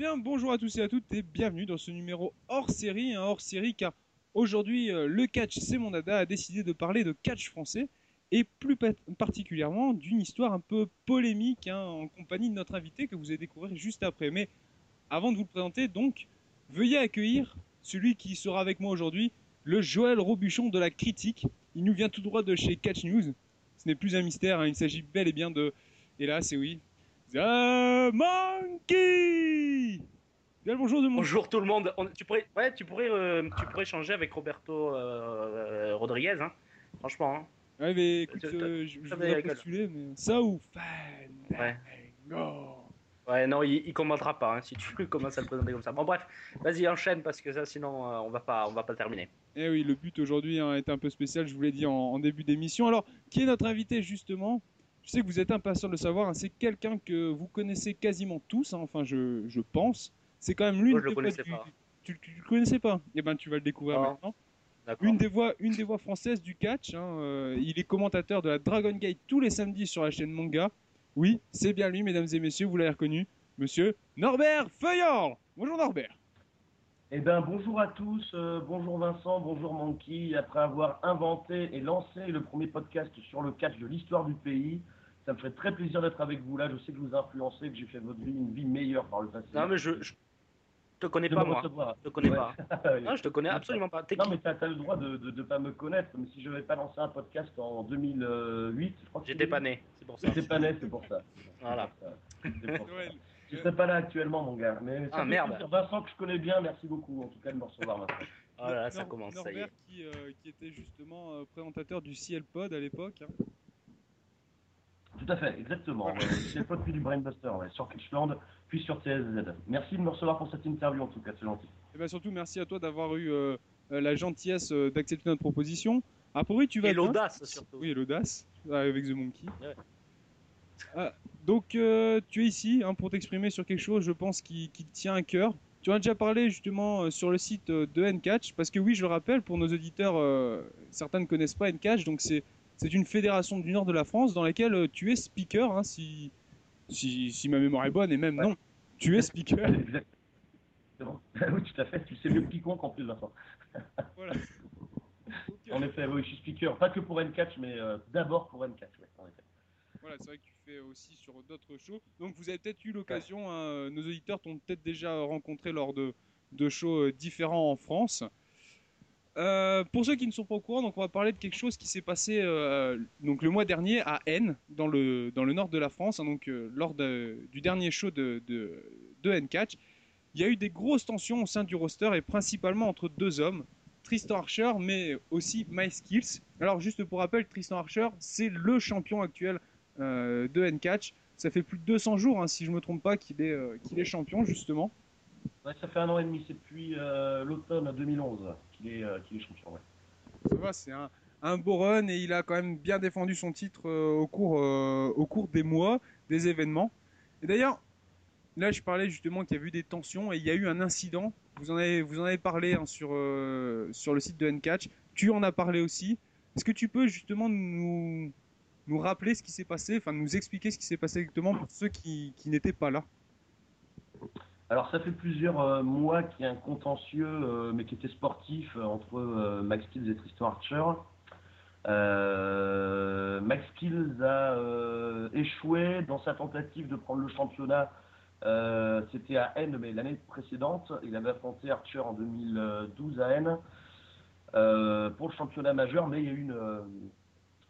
Bien, bonjour à tous et à toutes et bienvenue dans ce numéro hors série, un hors série car aujourd'hui euh, le catch c'est mon dada a décidé de parler de catch français et plus particulièrement d'une histoire un peu polémique hein, en compagnie de notre invité que vous allez découvrir juste après. Mais avant de vous le présenter, donc, veuillez accueillir celui qui sera avec moi aujourd'hui, le Joël Robuchon de la critique. Il nous vient tout droit de chez Catch News. Ce n'est plus un mystère, hein, il s'agit bel et bien de, et là c'est oui, The Monkey Bien bonjour de mon... Bonjour tout le monde. tu pourrais, ouais, tu pourrais, euh, tu pourrais changer avec Roberto euh, Rodriguez, hein. Franchement. Hein. Ouais, mais écoute, euh, je, je vais postuler, mais ça ou Ouais. Ouais, non, il, il commentera pas hein, si tu commences à le présenter comme ça. Bon, bref, vas-y, enchaîne parce que ça, sinon, on va pas, on va pas terminer. Eh oui, le but aujourd'hui hein, est un peu spécial, je vous l'ai dit en, en, début d'émission. Alors, qui est notre invité justement? Je sais que vous êtes impatient de le savoir. Hein. c'est quelqu'un que vous connaissez quasiment tous. Hein. enfin, je, je pense. C'est quand même l'une des voix. Tu, tu, le connaissais pas? Eh ben, tu vas le découvrir maintenant. Une des voix, une des voix françaises du catch. Hein, euh, il est commentateur de la Dragon Gate tous les samedis sur la chaîne Manga. Oui, c'est bien lui, mesdames et messieurs. Vous l'avez reconnu, Monsieur Norbert Feuillard. Bonjour Norbert. Eh bien, bonjour à tous, euh, bonjour Vincent, bonjour Monkey. Après avoir inventé et lancé le premier podcast sur le catch de l'histoire du pays, ça me ferait très plaisir d'être avec vous là. Je sais que je vous ai influencé, que j'ai fait votre vie une vie meilleure par le passé. Non, mais je, je te connais pas, moi. Je te connais pas. non, je te connais absolument pas. Non, mais tu as, le droit de ne pas me connaître. Mais si je n'avais pas lancé un podcast en 2008, je crois que. J'étais pas né, c'est pour ça. J'étais pas né, c'est pour ça. Voilà. Je serais pas là actuellement, mon gars. Mais ah, merde. Vincent, que je connais bien, merci beaucoup, en tout cas, de me recevoir maintenant. Voilà, oh ça commence, ça y est. Qui, euh, qui était justement euh, présentateur du CL Pod à l'époque. Hein. Tout à fait, exactement. Pod puis du Brainbuster, ouais, sur Kitchland, puis sur TSZ. Merci de me recevoir pour cette interview, en tout cas, c'est gentil. Et eh bien surtout, merci à toi d'avoir eu euh, la gentillesse d'accepter notre proposition. Oui, tu vas. Et l'audace, surtout. Oui, l'audace, avec The Monkey. Ouais. Ah, donc euh, tu es ici hein, pour t'exprimer sur quelque chose, je pense, qui, qui te tient à cœur. Tu en as déjà parlé justement euh, sur le site euh, de Ncatch, parce que oui, je le rappelle, pour nos auditeurs, certains ne connaissent pas Ncatch, donc c'est c'est une fédération du nord de la France dans laquelle tu es speaker, hein, si, si, si, ma mémoire est bonne, et même non, tu es speaker. Exactement. oui, tout à fait, tu sais mieux que quiconque en plus, Vincent. voilà. en effet, oui, je suis speaker, pas que pour Ncatch, mais d'abord pour Ncatch, ouais, en effet. Voilà, c'est vrai que tu fais aussi sur d'autres shows. Donc vous avez peut-être eu l'occasion, hein, nos auditeurs t'ont peut-être déjà rencontré lors de, de shows euh, différents en France. Euh, pour ceux qui ne sont pas au courant, donc on va parler de quelque chose qui s'est passé euh, donc le mois dernier à N, dans le, dans le nord de la France, hein, donc lors du dernier show de, de, N-Catch. Il y a eu des grosses tensions au sein du roster et principalement entre deux hommes, Tristan Archer, mais aussi My Skills. Alors juste pour rappel, Tristan Archer, c'est le champion actuel euh, de N-Catch. Ça fait plus de 200 jours, hein, si je me trompe pas, qu'il est, euh, qu'il est champion, justement. Ça fait un an et demi, c'est depuis euh, l'automne 2011 qu'il est, champion. Ça va, c'est un, beau run et il a quand même bien défendu son titre au, cours, au cours des mois, des événements. Et d'ailleurs, là je parlais justement qu'il y a eu des tensions et il y a eu un incident. Vous en avez, parlé hein, sur, le site de N-Catch. Tu en as parlé aussi. Est-ce que tu peux justement nous, rappeler ce qui s'est passé, enfin nous expliquer ce qui s'est passé exactement pour ceux qui n'étaient pas là? Alors ça fait plusieurs euh, mois qu'il y a un contentieux, euh, mais qui était sportif, euh, entre Max Kills et Tristan Archer. Max Kills a échoué dans sa tentative de prendre le championnat. C'était à N, mais l'année précédente, il avait affronté Archer en 2012 à N pour le championnat majeur, mais il y a eu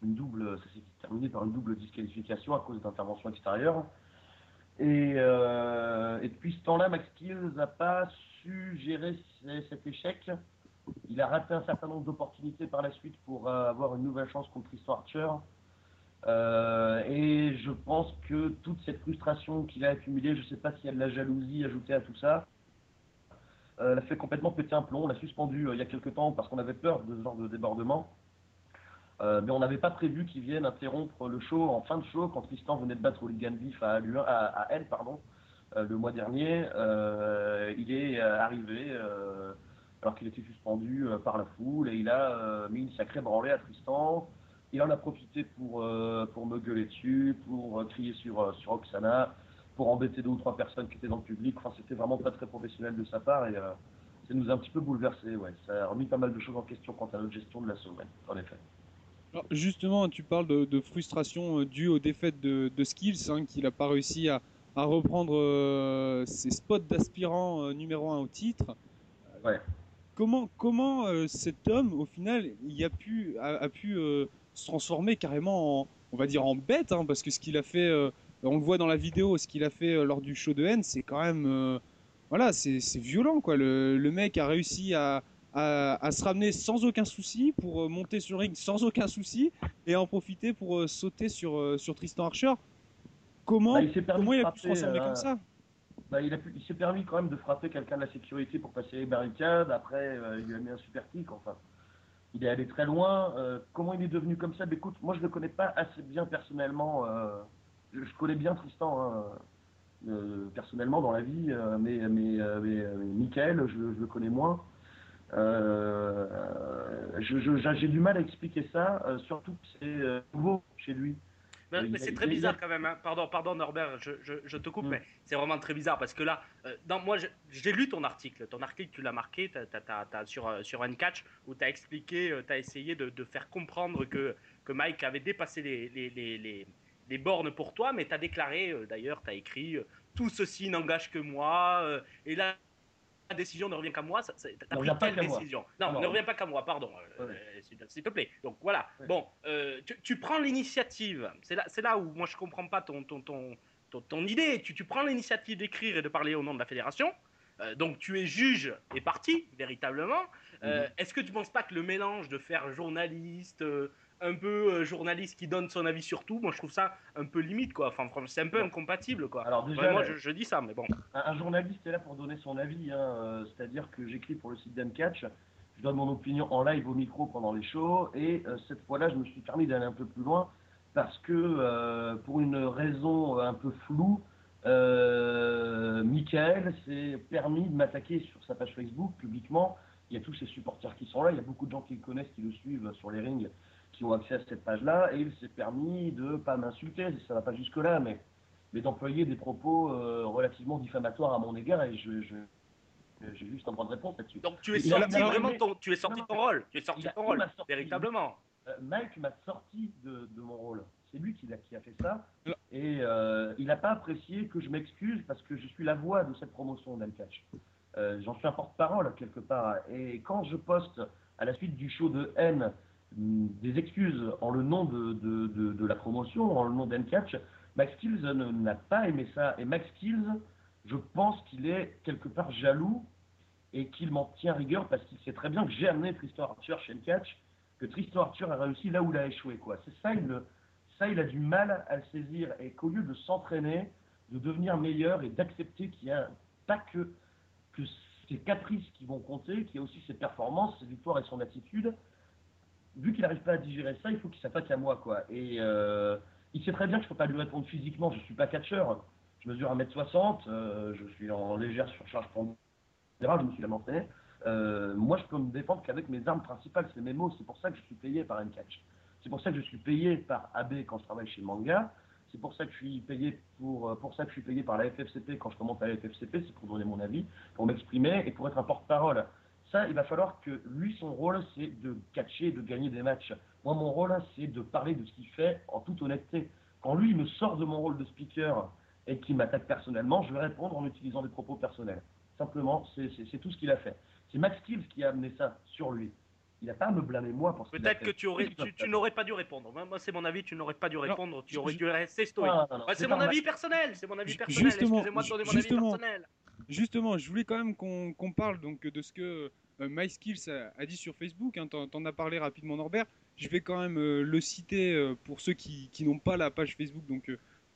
une, double, terminé par une double disqualification à cause d'interventions extérieures. Et, euh, et, depuis ce temps-là, Max Kills n'a pas su gérer cet échec. Il a raté un certain nombre d'opportunités par la suite pour euh, avoir une nouvelle chance contre Tristan Archer. Euh, et je pense que toute cette frustration qu'il a accumulée, je ne sais pas s'il y a de la jalousie ajoutée à tout ça, l'a fait complètement péter un plomb. On l'a suspendu il y a quelques temps parce qu'on avait peur de ce genre de débordement. Euh, mais on n'avait pas prévu qu'il vienne interrompre le show en fin de show quand Tristan venait de battre Oligan Beef à, à, à L, pardon, euh, le mois dernier. Euh, il est arrivé alors qu'il était suspendu par la foule et il a mis une sacrée branlée à Tristan. Il en a profité pour, pour me gueuler dessus, pour crier sur, sur Oksana, pour embêter deux ou trois personnes qui étaient dans le public. Enfin, c'était vraiment pas très professionnel de sa part et ça nous a un petit peu bouleversé. Ouais, ça a remis pas mal de choses en question quant à notre gestion de la semaine, en effet. Alors justement, tu parles de, frustration due aux défaites de, Skills, hein, qu'il n'a pas réussi à, reprendre ses spots d'aspirant numéro un au titre. Ouais comment, comment euh, cet homme, au final, il a pu, a, pu euh, se transformer carrément en, on va dire, en bête, hein, parce que ce qu'il a fait, euh, on le voit dans la vidéo, ce qu'il a fait lors du show de haine, c'est quand même, voilà, c'est violent, quoi. Le, mec a réussi à, à, se ramener sans aucun souci, pour monter sur le ring sans aucun souci, et en profiter pour sauter sur, sur Tristan Archer. Comment, bah, il, comment il a pu se transformer comme ça? bah, il, s'est permis quand même de frapper quelqu'un de la sécurité pour passer les barricades. Après, euh, il lui a mis un super kick. Enfin, il est allé très loin. Euh, comment il est devenu comme ça? Écoute, moi, je ne le connais pas assez bien personnellement. Euh, je, connais bien Tristan hein, personnellement dans la vie, mais, mais, Michael, je, le connais moins. J'ai du mal à expliquer ça, surtout que c'est nouveau chez lui. Mais, c'est très bizarre quand même. Hein. Pardon, pardon Norbert, je, je, te coupe, mm. mais c'est vraiment très bizarre parce que là, euh, dans, moi, j'ai lu ton article. Ton article, tu l'as marqué sur, euh, sur Uncatch où tu as expliqué, euh, tu as essayé de, de, faire comprendre que, que Mike avait dépassé les, les, les, les bornes pour toi, mais tu as déclaré, d'ailleurs, tu as écrit Tout ceci n'engage que moi. et là, la décision ne revient qu'à moi. T'as pris quelle décision Non, ne revient pas qu'à moi, pardon. Euh, s'il te plaît. Donc voilà. Bon, euh, tu, prends l'initiative. C'est là, là où moi je comprends pas ton, ton, ton, ton, idée. Tu, tu prends l'initiative d'écrire et de parler au nom de la fédération. Euh, donc tu es juge et parti, véritablement. Mhm. Est-ce que tu ne penses pas que le mélange de faire journaliste, un peu euh, journaliste qui donne son avis sur tout, moi je trouve ça un peu limite quoi. Enfin, c'est un peu incompatible quoi. Alors déjà, moi je, dis ça, mais bon. Un, journaliste est là pour donner son avis, hein, euh, c'est-à-dire que j'écris pour le site d'Uncatch, je donne mon opinion en live au micro pendant les shows, et euh, cette fois-là je me suis permis d'aller un peu plus loin parce que pour une raison un peu floue, Michael s'est permis de m'attaquer sur sa page Facebook publiquement. Il y a tous ses supporters qui sont là, il y a beaucoup de gens qui le connaissent, qui le suivent sur les rings qui ont accès à cette page-là, et il s'est permis de pas m'insulter, ça va pas jusque-là, mais, mais d'employer des propos euh, relativement diffamatoires à mon égard, et je, je j'ai juste un point de réponse là-dessus. Donc tu es sorti vraiment ton, tu es sorti de ton rôle, tu es sorti de ton rôle, véritablement. Euh, Mike m'a sorti de, de, mon rôle. C'est lui qui a, qui a fait ça. Et euh, il n'a pas apprécié que je m'excuse parce que je suis la voix de cette promotion d'Alcatch. Euh, J'en suis un porte-parole quelque part. Et quand je poste à la suite du show de haine des excuses en le nom de, de, de, la promotion, en le nom d'Encatch, Max Kills n'a pas aimé ça. Et Max Kills, je pense qu'il est quelque part jaloux et qu'il m'en tient rigueur parce qu'il sait très bien que j'ai amené Tristan Arthur chez Encatch, que Tristan Arthur a réussi là où il a échoué. Quoi. C'est ça, il, ça, il a du mal à le saisir et qu'au lieu de s'entraîner, de devenir meilleur et d'accepter qu'il n'y a pas que, que ses caprices qui vont compter, qu'il y a aussi ses performances, ses victoires et son attitude, vu qu'il n'arrive pas à digérer ça, il faut qu'il s'attaque à moi, quoi. Et euh, il sait très bien que je ne peux pas lui répondre physiquement, je ne suis pas catcheur. Je mesure 1m60, euh, je suis en légère surcharge pondérale, je me suis jamais entraîné. Euh, moi, je peux me défendre qu'avec mes armes principales, c'est mes mots. C'est pour ça que je suis payé par N-Catch. C'est pour ça que je suis payé par AB quand je travaille chez Manga. C'est pour ça que je suis payé pour, pour ça que je suis payé par la FFCP quand je commence à la FFCP, c'est pour donner mon avis, pour m'exprimer et pour être un porte-parole. Ça, il va falloir que lui, son rôle, c'est de catcher, de gagner des matchs. Moi, mon rôle, c'est de parler de ce qu'il fait en toute honnêteté. Quand lui, il me sort de mon rôle de speaker et qu'il m'attaque personnellement, je vais répondre en utilisant des propos personnels. Simplement, c'est tout ce qu'il a fait. C'est Max Kills qui a amené ça sur lui. Il n'a pas à me blâmer moi pour ce Peut-être que tu, aurais, tu, n'aurais pas dû répondre. Moi, c'est mon avis, tu n'aurais pas dû répondre. tu aurais dû rester stoïque. c'est mon avis personnel. C'est mon avis personnel. Excusez-moi de donner mon avis personnel. Justement, je voulais quand même qu'on parle donc de ce que euh, MySkills a, dit sur Facebook. Hein, T'en en as parlé rapidement, Norbert. Je vais quand même euh, le citer euh, pour ceux qui, n'ont pas la page Facebook donc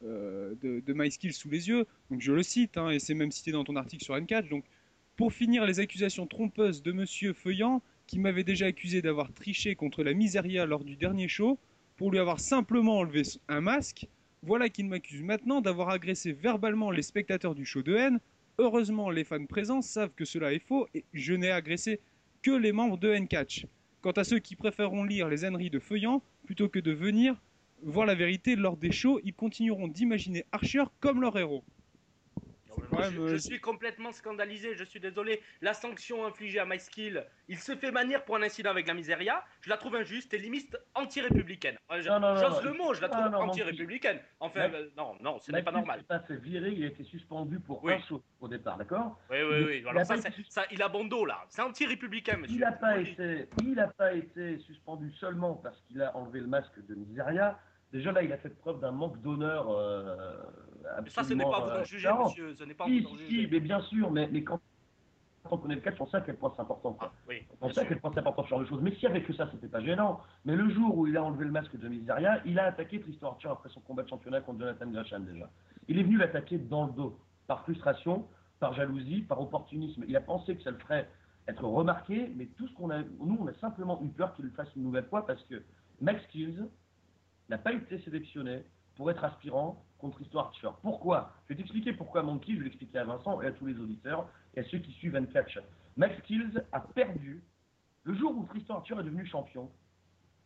de, de MySkills sous les yeux. Donc je le cite, hein, et c'est même cité dans ton article sur N4. Donc pour finir les accusations trompeuses de Monsieur Feuillant, qui m'avait déjà accusé d'avoir triché contre la miséria lors du dernier show, pour lui avoir simplement enlevé un masque, voilà qu'il m'accuse maintenant d'avoir agressé verbalement les spectateurs du show de haine Heureusement, les fans présents savent que cela est faux et je n'ai agressé que les membres de N-Catch. Quant à ceux qui préféreront lire les âneries de Feuillant plutôt que de venir voir la vérité lors des shows, ils continueront d'imaginer Archer comme leur héros. Je, suis complètement scandalisé, je suis désolé. La sanction infligée à MySkill, il se fait bannir pour un incident avec la miséria, je la trouve injuste et limite anti-républicaine. J'ose le mot, je la trouve anti-républicaine. Enfin, euh, non, non, ce n'est pas normal. Il s'est viré, il a été suspendu pour un saut au départ, d'accord Oui, oui, oui. Alors ça, ça, il a bon dos là. C'est anti-républicain, monsieur. Il n'a pas, été, pas été suspendu seulement parce qu'il a enlevé le masque de miséria. Déjà là, il a fait preuve d'un manque d'honneur. Euh, ça, ce n'est pas à vous d'en juger, monsieur. Ce n'est pas si, si, mais bien sûr, mais, mais quand, on connaît le cas, on sait à quel point c'est important. Ah, oui, on sait à quel point c'est important ce genre de choses. Mais si avec ça, c'était pas gênant. Mais le jour où il a enlevé le masque de Miseria, il a attaqué Tristan Archer après son combat de championnat contre Jonathan Gresham déjà. Il est venu l'attaquer dans le dos, par frustration, par jalousie, par opportunisme. Il a pensé que ça le ferait être remarqué, mais tout ce qu'on a, nous, on a simplement eu peur qu'il le fasse une nouvelle fois parce que Max Kills, n'a pas été sélectionné pour être aspirant contre Histoire Archer. Pourquoi Je vais t'expliquer pourquoi Monkey, je vais l'expliquer à Vincent et à tous les auditeurs et à ceux qui suivent Catch. Max Kills a perdu le jour où Tristan Archer est devenu champion,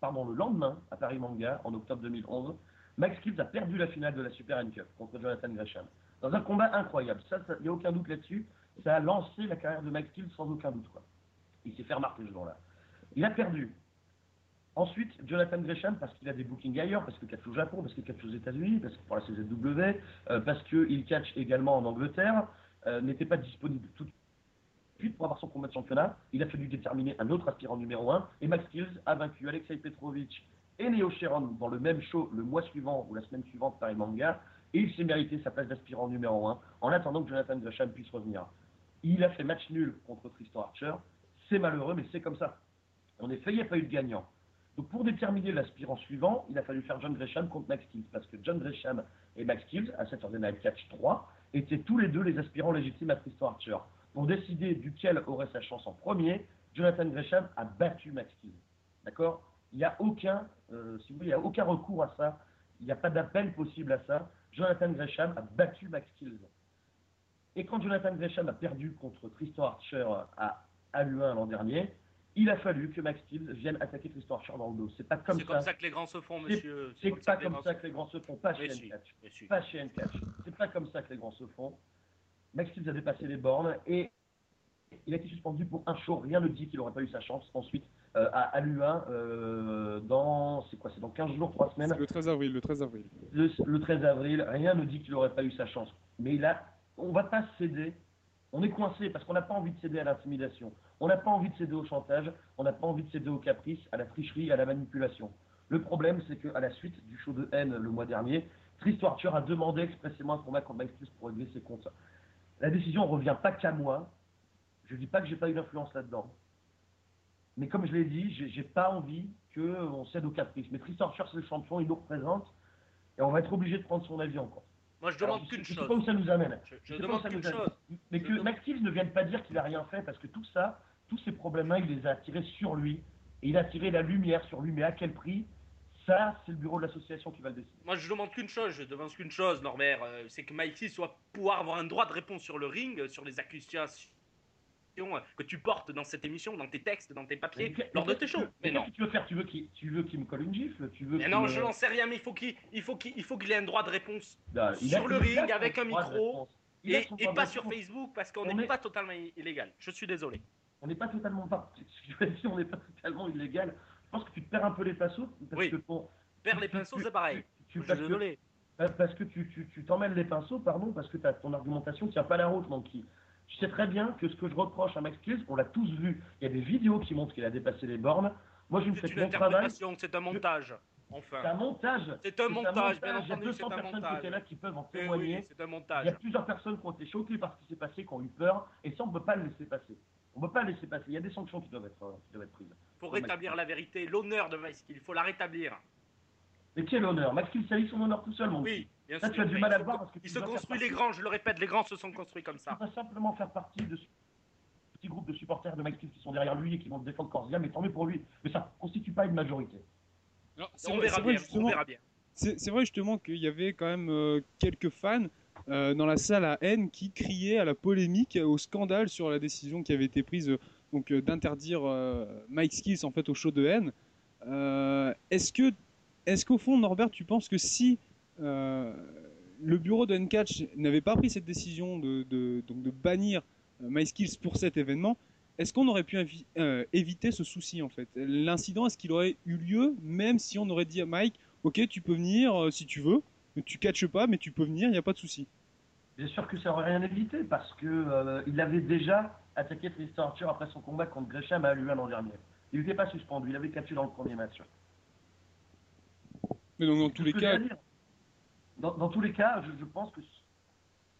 pardon, le lendemain à Paris Manga, en octobre 2011, Max Kills a perdu la finale de la Super N Cup contre Jonathan Gresham. Dans un combat incroyable, ça, il n'y a aucun doute là-dessus, ça a lancé la carrière de Max Kills sans aucun doute. Il s'est fait remarquer ce jour-là. Il a perdu. Ensuite, Jonathan Gresham, parce qu'il a des bookings ailleurs, parce qu'il catch au Japon, parce qu'il catch aux États-Unis, parce que pour la CZW, euh, parce qu'il catch également en Angleterre, euh, n'était pas disponible tout de suite pour avoir son combat de championnat. Il a fallu déterminer un autre aspirant numéro 1, et Max Kills a vaincu Alexei Petrovic et Neo Sharon dans le même show le mois suivant ou la semaine suivante par les manga, et il s'est mérité sa place d'aspirant numéro 1 en attendant que Jonathan Gresham puisse revenir. Il a fait match nul contre Tristan Archer, c'est malheureux, mais c'est comme ça. En effet, il n'y a pas eu de gagnant. Donc pour déterminer l'aspirant suivant, il a fallu faire John Gresham contre Max Kills, parce que John Gresham et Max Kills, à Saturday Night Catch 3, étaient tous les deux les aspirants légitimes à Tristan Archer. Pour décider duquel aurait sa chance en premier, Jonathan Gresham a battu Max Kills. D'accord? Il n'y a aucun, euh, si vous voulez, il a aucun recours à ça. Il n'y a pas d'appel possible à ça. Jonathan Gresham a battu Max Kills. Et quand Jonathan Gresham a perdu contre Tristan Archer à AU1 l'an dernier, il a fallu que Max Steel vienne attaquer Tristan Archer dans le dos. C'est pas comme ça. C'est comme ça que les grands se font, monsieur. C'est pas comme ça que les grands se font, pas chez N-Catch. Pas chez N-Catch. C'est pas comme ça que les grands se font. Max Steel a dépassé les bornes et il a été suspendu pour un show. Rien ne dit qu'il n'aurait pas eu sa chance ensuite euh, à, l'U1 euh, dans c'est quoi C'est dans 15 jours, 3 semaines? Le 13 avril. Le 13 avril. Le, 13 avril. Rien ne dit qu'il n'aurait pas eu sa chance. Mais il a. On va pas céder. On est coincé parce qu'on n'a pas envie de céder à l'intimidation. On n'a pas envie de céder au chantage, on n'a pas envie de céder au caprice, à la tricherie, à la manipulation. Le problème, c'est qu'à la suite du show de haine le mois dernier, Tristan Archer a demandé expressément un combat contre Mike pour régler ses comptes. La décision ne revient pas qu'à moi. Je ne dis pas que j'ai pas eu d'influence là-dedans. Mais comme je l'ai dit, j'ai pas envie qu'on cède au caprice. Mais Tristan Archer, c'est le champion, il nous représente. Et on va être obligé de prendre son avis encore. Moi, je demande qu'une chose. Je sais pas où ça nous amène. Je, demande qu'une chose. Mais que Max ne vienne pas dire qu'il a rien fait, parce que tout ça, tous ces problèmes-là, il les a attirés sur lui. Et il a tiré la lumière sur lui, mais à quel prix? Ça, c'est le bureau de l'association qui va le décider. Moi, je demande qu'une chose, je demande qu'une chose, Norbert, euh, c'est que Mikey soit pouvoir avoir un droit de réponse sur le ring, sur les accusations que tu portes dans cette émission, dans tes textes, dans tes papiers, lors de tes shows. Mais, non. tu veux faire? Tu veux qu'il tu veux me colle une gifle? Tu veux Mais non, je n'en sais rien, mais il faut qu'il il faut qu'il faut qu'il ait un droit de réponse sur le ring avec un micro et, et pas sur Facebook parce qu'on n'est pas totalement illégal. Je suis désolé on n'est pas totalement pas, on n'est pas totalement illégal. Je pense que tu te perds un peu les pinceaux. Parce oui. que pour, Perdre les pinceaux, c'est pareil. Tu, je suis désolé. parce que tu, tu, t'emmènes les pinceaux, pardon, parce que ton argumentation ne tient pas la route, donc Tu sais très bien que ce que je reproche à Max Kills, on l'a tous vu. Il y a des vidéos qui montrent qu'il a dépassé les bornes. Moi, je me fais mon travail. C'est un montage. Enfin. C'est un montage. C'est un, montage, bien entendu. Il y a 200 personnes qui étaient là qui peuvent en témoigner. c'est un montage. Il y a plusieurs personnes qui ont été choquées par ce qui s'est passé, qui ont eu peur, et ça, on ne peut pas le laisser passer. On ne peut pas laisser passer. Il y a des sanctions qui doivent être, euh, qui doivent être prises. Il faut rétablir la vérité, l'honneur de Maïskil. Il faut la rétablir. Mais quel honneur Max Kill son honneur tout seul, mon Oui, bien sûr. tu as du mal à voir parce que Il se construit les grands, je le répète, les grands se sont construits comme ça. Il va simplement faire partie de ce petit groupe de supporters de Max Kill qui sont derrière lui et qui vont défendre Corsia, mais tant mieux pour lui. Mais ça ne constitue pas une majorité. on, verra bien, on verra bien. C'est vrai justement qu'il y avait quand même euh, quelques fans euh, dans la salle à haine qui criaient à la polémique, au scandale sur la décision qui avait été prise donc euh, d'interdire euh, Mike Skills en fait au show de haine. est-ce que est-ce qu'au fond Norbert tu penses que si le bureau de N-Catch n'avait pas pris cette décision de, de, donc de bannir euh, pour cet événement, est-ce qu'on aurait pu euh, éviter ce souci en fait? L'incident, est-ce qu'il aurait eu lieu même si on aurait dit à Mike, ok, tu peux venir euh, si tu veux, tu catches pas, mais tu peux venir, il n'y a pas de souci Bien sûr que ça aurait rien évité parce que il avait déjà attaqué Tristan Archer après son combat contre Gresham à Luan l'an dernier. Il n'était pas suspendu, il avait catché dans le premier match. Mais donc dans tous les cas, dans, tous les cas, je, pense que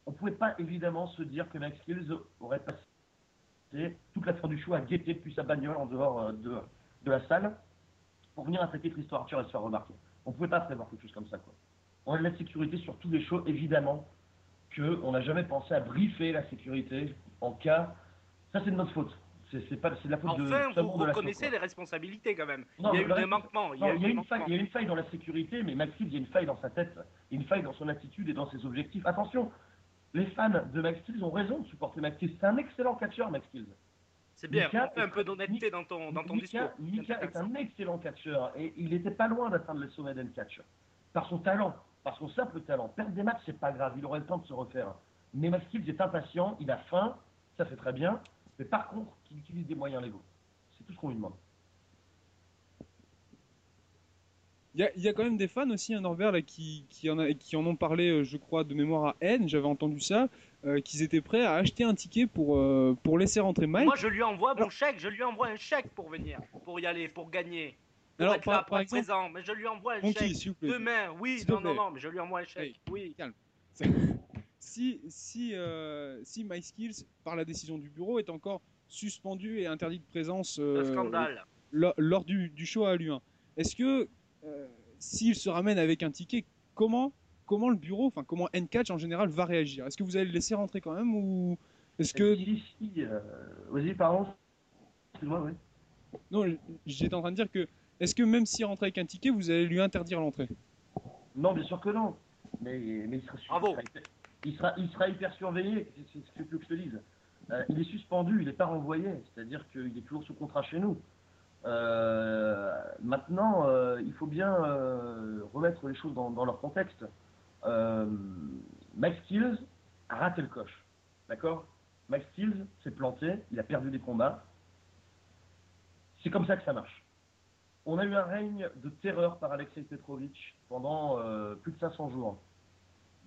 on pouvait pas évidemment se dire que Max Kills aurait passé toute la fin du show à guetter depuis sa bagnole en dehors euh, de, de la salle pour venir attaquer Tristan Archer et se faire remarquer. On pouvait pas prévoir quelque chose comme ça, quoi. On a de la sécurité sur tous les shows, évidemment, qu'on n'a jamais pensé à briefer la sécurité en cas. Ça, c'est de notre faute. C'est pas de la faute enfin, de vous reconnaissez les responsabilités quand même. il y a eu des manquements. Il y, a, une faille, il y a une faille dans la sécurité, mais Max il y a une faille dans sa tête, une faille dans son attitude et dans ses objectifs. Attention, les fans de Max ont raison de supporter Max. C'est un excellent catcheur, Max. C'est bien, Mika un peu d'honnêteté dans ton, dans ton discours. Mika est un excellent catcheur et il n'était pas loin d'atteindre le sommet d'un catch. Par son talent, par son simple talent. Perdre des matchs, c'est pas grave, il aurait le temps de se refaire. Mais Max Kills est impatient, il a faim, ça fait très bien. Mais par contre, qu'il utilise des moyens légaux. C'est tout ce qu'on lui demande. Il y, a, quand même des fans aussi, un hein, Norbert, là, qui, en a, qui en ont parlé, euh, je crois, de mémoire à N, j'avais entendu ça, euh, qu'ils étaient prêts à acheter un ticket pour, euh, pour laisser rentrer Mike. Moi, je lui envoie mon chèque, je lui envoie un chèque pour venir, pour y aller, pour gagner. Pour Alors, être par, là, pour exemple, présent, mais je lui envoie un chèque. Demain, oui, non, non, non, mais je lui envoie un chèque. oui. Calme. si, si, euh, si MySkills, par la décision du bureau, est encore suspendu et interdit de présence euh, lors du, show à Lyon, est-ce que euh, s'il se ramène avec un ticket, comment, comment le bureau, enfin comment N-Catch en général va réagir? Est-ce que vous allez le laisser rentrer quand même ou est-ce que vas-y pardon, excuse-moi, oui. Non, j'étais en train de dire que est-ce que même s'il rentre avec un ticket, vous allez lui interdire l'entrée? Non, bien sûr que non. Mais, mais il sera Bravo il sera, il sera hyper surveillé, c'est ce que je te dise. Euh, il est suspendu, il n'est pas renvoyé, c'est-à-dire qu'il est toujours sous contrat chez nous. Euh, maintenant, euh, il faut bien remettre les choses dans, leur contexte. Max Kills a raté le coche, d'accord? Max Kills s'est planté, il a perdu des combats. C'est comme ça que ça marche. On a eu un règne de terreur par Alexei Petrovic pendant plus de 500 jours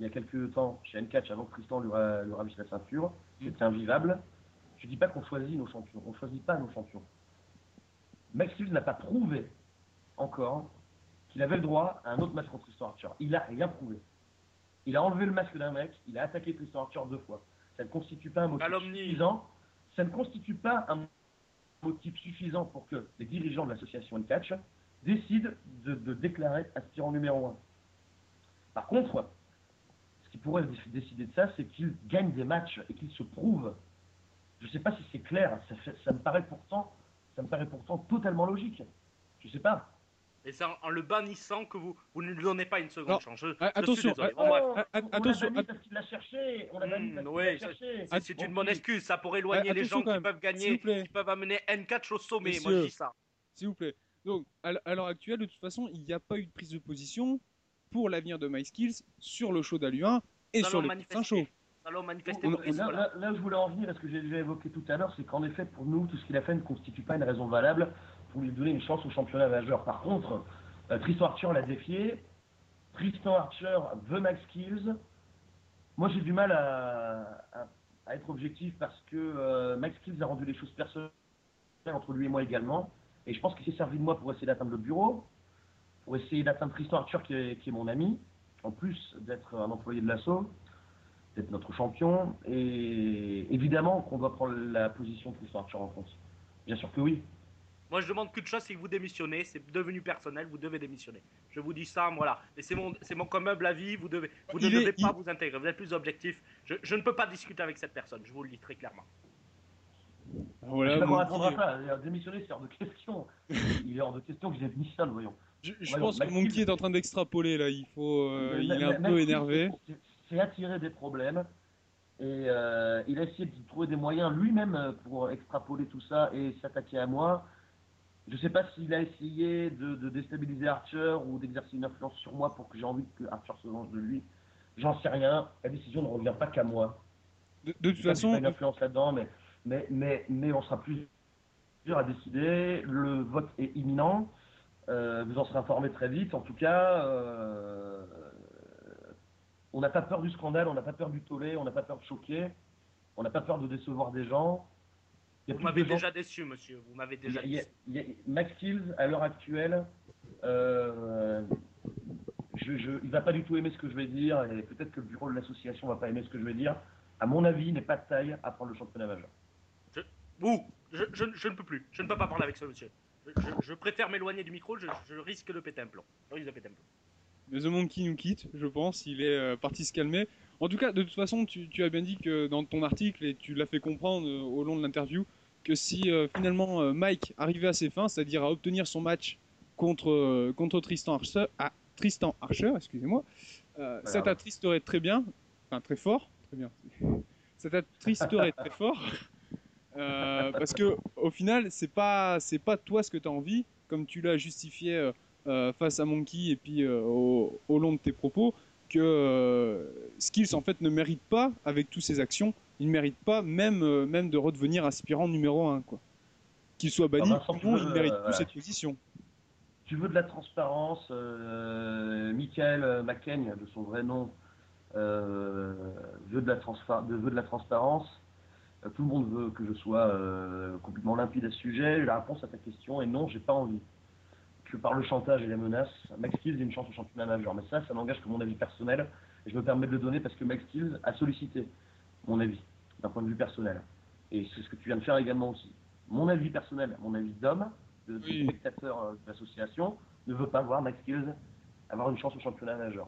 il y a quelques temps chez N-Catch avant que Tristan lui, ravisse la ceinture. Mm. C'était invivable. Je ne dis pas qu'on choisit nos champions. On ne choisit pas nos champions. Max n'a pas prouvé encore qu'il avait le droit à un autre match contre Tristan Archer. Il n'a rien prouvé. Il a enlevé le masque d'un mec, il a attaqué Tristan Archer deux fois. Ça ne constitue pas un motif suffisant. Ça ne constitue pas un suffisant pour que les dirigeants de l'association N-Catch décident de, de déclarer aspirant numéro un. Par contre, qui pourrait décider de ça, c'est qu'il gagne des matchs et qu'il se prouve. Je ne sais pas si c'est clair, ça me paraît pourtant totalement logique. Je ne sais pas. Et c'est en, le bannissant que vous, vous ne lui donnez pas une seconde chance. attention, attention, parce qu'il l'a cherché. On l'a banni parce oui, C'est une bonne excuse, ça pour éloigner les gens qui peuvent gagner, qui peuvent amener N4 au sommet. Moi, je dis ça. S'il vous plaît. Donc, à l'heure actuelle, de toute façon, il n'y a pas eu de prise de position pour l'avenir de MySkills sur le show d'Alu1 et sur le prochain show. Là, là, où je voulais en venir, et ce que j'ai déjà évoqué tout à l'heure, c'est qu'en effet, pour nous, tout ce qu'il a fait ne constitue pas une raison valable pour lui donner une chance au championnat majeur. Par contre, euh, Tristan Archer l'a défié. Tristan Archer veut Max Kills. Moi, j'ai du mal à, être objectif parce que euh, Max Kills a rendu les choses personnelles entre lui et moi également. Et je pense qu'il s'est servi de moi pour essayer d'atteindre le bureau pour essayer d'atteindre Tristan Archer, qui est, mon ami, en plus d'être un employé de l'assaut, d'être notre champion. Et évidemment qu'on doit prendre la position de Tristan Archer en France. Bien sûr que oui. Moi, je demande qu'une chose, c'est que vous démissionnez. C'est devenu personnel, vous devez démissionner. Je vous dis ça, voilà. Mais c'est mon, c'est mon commun avis. Vous devez, vous ne devez pas vous intégrer. Vous êtes plus objectif. Je, je, ne peux pas discuter avec cette personne. Je vous le dis très clairement. Voilà, je ne répondra pas. Démissionner, c'est hors de question. Il est hors de question que j'ai démissionne, voyons. Je, pense que Monkey est en train d'extrapoler là. Il faut, euh, il est un peu énervé. C'est attirer des problèmes et euh, il a essayé de trouver des moyens lui-même euh, pour extrapoler tout ça et s'attaquer à moi. Je ne sais pas s'il a essayé de, déstabiliser Archer ou d'exercer une influence sur moi pour que j'ai envie que Archer se venge de lui. J'en sais rien. La décision ne revient pas qu'à moi. De, toute façon. Pas une influence là-dedans, mais, mais, mais, mais on sera plus dur à décider. Le vote est imminent. Euh, vous en serez informé très vite. En tout cas, euh, on n'a pas peur du scandale, on n'a pas peur du tollé, on n'a pas peur de choquer, on n'a pas peur de décevoir des gens. Vous m'avez déjà déçu, monsieur. Vous m'avez déjà déçu. Max Kills, à l'heure actuelle, euh, je, je, il va pas du tout aimer ce que je vais dire, et peut-être que le bureau de l'association va pas aimer ce que je vais dire. À mon avis, il n'est pas de taille à prendre le championnat majeur. Je, je, je, ne peux plus. Je ne peux pas parler avec ce monsieur. Je, préfère m'éloigner du micro, je, risque de péter un plomb. Je risque de péter un plomb. Mais The Monkey nous quitte, je pense, il est euh, parti se calmer. En tout cas, de toute façon, tu, as bien dit que dans ton article, et tu l'as fait comprendre euh, au long de l'interview, que si euh, finalement Mike arrivait à ses fins, c'est-à-dire à obtenir son match contre, contre Tristan Archer, ah, Tristan Archer, excusez-moi, ça t'attristerait très bien, enfin très fort, très bien, ça t'attristerait très fort, parce que au final, c'est pas, c'est pas toi ce que tu as envie, comme tu l'as justifié euh, face à Monkey et puis euh, au, long de tes propos que euh, Skills en fait ne mérite pas avec toutes ses actions, il ne mérite pas même même de redevenir aspirant numéro 1 quoi. Qu'il soit banni, ah il ne mérite plus cette position. Tu veux de la transparence, Michael McCain, de son vrai nom, veut, de la veut de la transparence. Tout le monde veut que je sois complètement limpide à ce sujet. La réponse à ta question est non, j'ai pas envie que par le chantage et les menaces, Max Kills a une chance au championnat majeur. Mais ça, ça n'engage que mon avis personnel. Et je me permets de le donner parce que Max Kills a sollicité mon avis, d'un point de vue personnel. Et c'est ce que tu viens de faire également aussi. Mon avis personnel, mon avis d'homme, de, spectateur euh, de l'association, ne veut pas voir Max Kills avoir une chance au championnat majeur.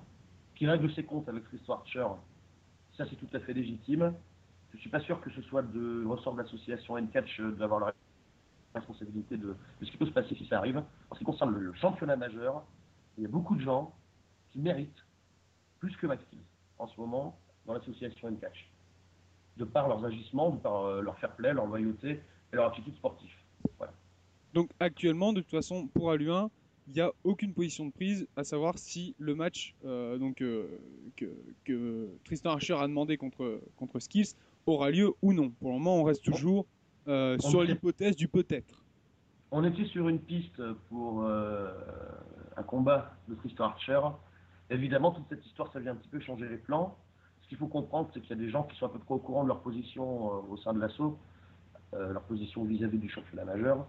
Qui règle ses comptes avec Chris Archer, ça c'est tout à fait légitime. Je ne suis pas sûr que ce soit de ressort de l'association N-Catch euh, d'avoir le responsabilité de, ce qui peut se passer si ça arrive. En ce qui concerne le, championnat majeur, il y a beaucoup de gens qui méritent plus que Max en ce moment dans l'association N-Catch. De par leurs agissements, de par euh, leur fair play, leur loyauté et leur attitude sportive. Voilà. Donc actuellement, de toute façon, pour Alu1, il n'y a aucune position de prise, à savoir si le match euh, donc, euh, que, Tristan Archer a demandé contre, contre Skills aura lieu ou non. Pour le moment, on reste toujours euh, sur l'hypothèse du peut-être. On était sur une piste pour euh, un combat de Tristan Archer. Évidemment, toute cette histoire, ça vient un petit peu changer les plans. Ce qu'il faut comprendre, c'est qu'il y a des gens qui sont à peu près au courant de leur position euh, au sein de l'assaut, leur position vis-à-vis du championnat majeur.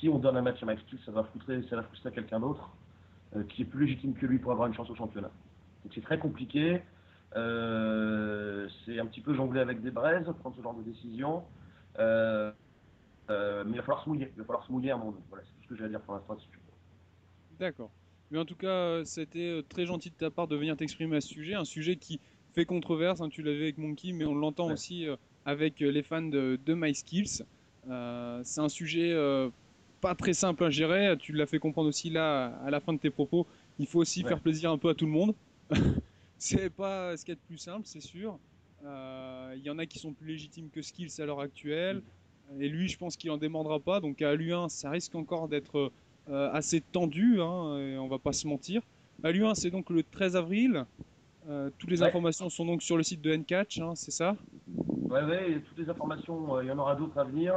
si on donne un match à Max Steel, ça va frustrer, ça va frustrer quelqu'un d'autre qui est plus légitime que lui pour avoir une chance au championnat. Donc c'est très compliqué. Euh, c'est un petit peu jongler avec des braises, prendre ce genre de décision. Euh, euh, mais il va falloir se mouiller. Il va falloir se mouiller à un moment Voilà, c'est tout ce que j'ai à dire pour l'instant. D'accord. Mais en tout cas, c'était très gentil de ta part de venir t'exprimer à ce sujet. Un sujet qui fait controverse. Hein, tu l'avais avec Monkey, mais on l'entend aussi avec les fans de, de My Skills. c'est un sujet pas très simple à gérer. Tu l'as fait comprendre aussi là à la fin de tes propos. Il faut aussi faire plaisir un peu à tout le monde. c'est pas ce qu'il y a de plus simple, c'est sûr. Euh, il y en a qui sont plus légitimes que Skills à l'heure actuelle. Et lui, je pense qu'il en demandera pas. Donc à l'U1, ça risque encore d'être euh, assez tendu, hein, et on va pas se mentir. À l'U1, c'est donc le 13 avril. Euh, toutes les informations sont donc sur le site de Ncatch, hein, c'est ça? Ouais, ouais, toutes les informations, il y en aura d'autres à venir.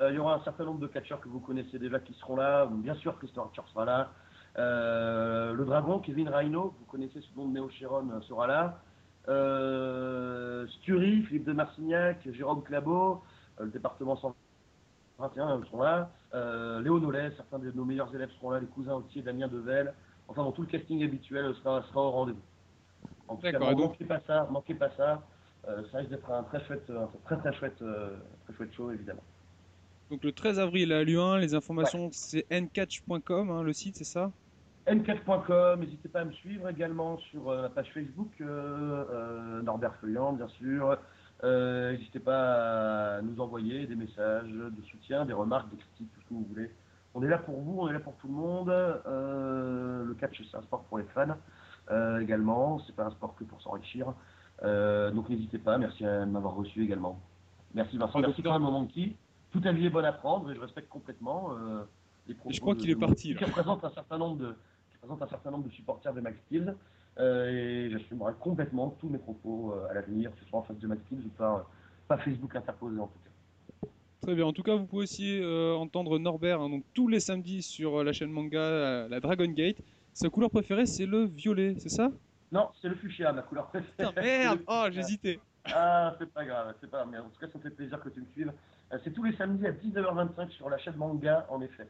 Il y aura un certain nombre de catcheurs que vous connaissez déjà qui seront là. Bien sûr, Christopher Archer sera là. Euh, le dragon, Kevin Rhino, vous connaissez ce nom de Néo Chiron, euh, sera là. Euh, Stury, Philippe de Marcignac, Jérôme Clabot, le département 121 sont là. Léo Nollet, certains de nos meilleurs élèves seront là, les cousins Autier, Damien Devel. Enfin, dans tout le casting habituel sera, sera au rendez-vous. En tout cas, manquez pas ça, manquez pas ça. ça risque d'être un très chouette, un très très chouette, très chouette show évidemment. Donc le 13 avril à Lyon, les informations c'est ncatch.com, hein, le site, c'est ça? N4.com, n'hésitez pas à me suivre également sur euh, la page Facebook euh, euh, Norbert Feuillant, bien sûr. n'hésitez pas à nous envoyer des messages de soutien, des remarques, des critiques, tout ce que vous voulez. On est là pour vous, on est là pour tout le monde. le catch, c'est un sport pour les fans également. C'est pas un sport que pour s'enrichir. donc n'hésitez pas. Merci à m'avoir reçu également. Merci Vincent. Merci quand même moment qui. Tout avis est bon à prendre et je respecte complètement les propos. je crois qu'il est parti. Qui représente un certain nombre de présente un certain nombre de supporters de Max Steel. et j'assumerai complètement tous mes propos à l'avenir, que ce soit en face de Matkins ou par, pas Facebook interposé en tout cas. Très bien. En tout cas, vous pouvez aussi entendre Norbert hein, donc tous les samedis sur la chaîne manga, la Dragon Gate. Sa couleur préférée, c'est le violet, c'est ça? Non, c'est le fuchsia, ma couleur préférée. Putain, merde Oh, j'hésitais. Ah, c'est pas grave, c'est pas grave. En tout cas, ça me fait plaisir que tu me suives. Euh, c'est tous les samedis à 19h25 sur la chaîne manga, en effet.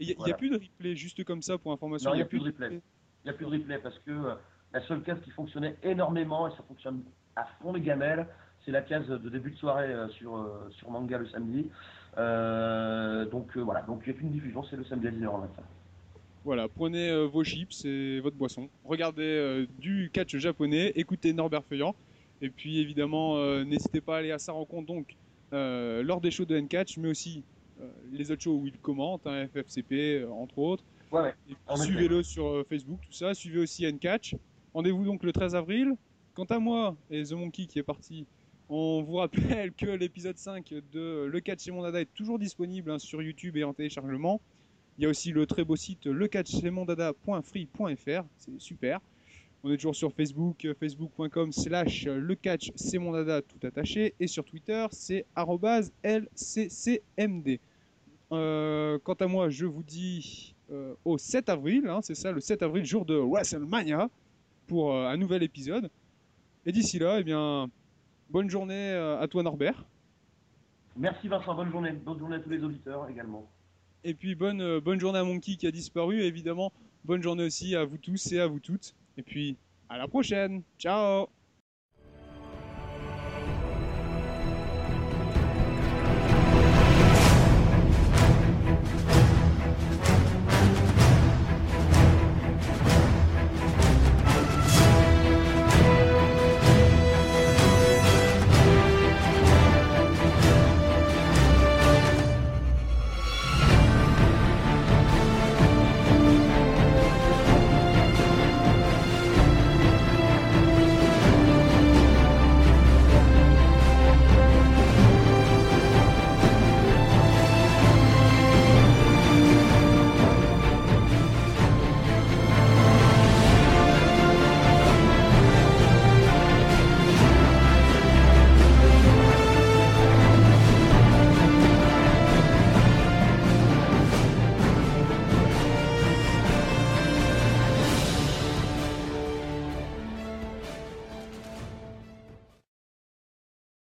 Il n'y a, plus de replay, juste comme ça pour information. Non, il n'y a, plus de replay. Il n'y a plus de replay parce que euh, la seule case qui fonctionnait énormément et ça fonctionne à fond les gamelles, c'est la case de début de soirée euh, sur, sur manga le samedi. donc voilà, donc il n'y a plus de diffusion, c'est le samedi à 19h25. Voilà, prenez vos chips et votre boisson. Regardez du catch japonais, écoutez Norbert Feuillant. Et puis évidemment, n'hésitez pas à aller à sa rencontre donc euh, lors des shows de N-Catch, mais aussi euh, les autres shows où il commente, hein, FFCP euh, entre autres. Suivez-le sur Facebook, tout ça. Suivez aussi N-Catch. Rendez-vous donc le 13 avril. Quant à moi et The Monkey qui est parti, on vous rappelle que l'épisode 5 de Le Catch chez mon dada est toujours disponible hein, sur YouTube et en téléchargement. Il y a aussi le très beau site lecatchmonDada.free.fr, c'est super. On est toujours sur Facebook, euh, facebook.com slash euh, le catch, c'est mon dada tout attaché. Et sur Twitter, c'est LCCMD. Euh, quant à moi, je vous dis au 7 avril, hein, c'est ça, le 7 avril, jour de WrestleMania, pour un nouvel épisode. Et d'ici là, eh bien, bonne journée à toi Norbert. Merci Vincent, bonne journée. Bonne journée à tous les auditeurs également. Et puis bonne, bonne journée à Monkey qui a disparu, évidemment. Bonne journée aussi à vous tous et à vous toutes. Et puis, à la prochaine. Ciao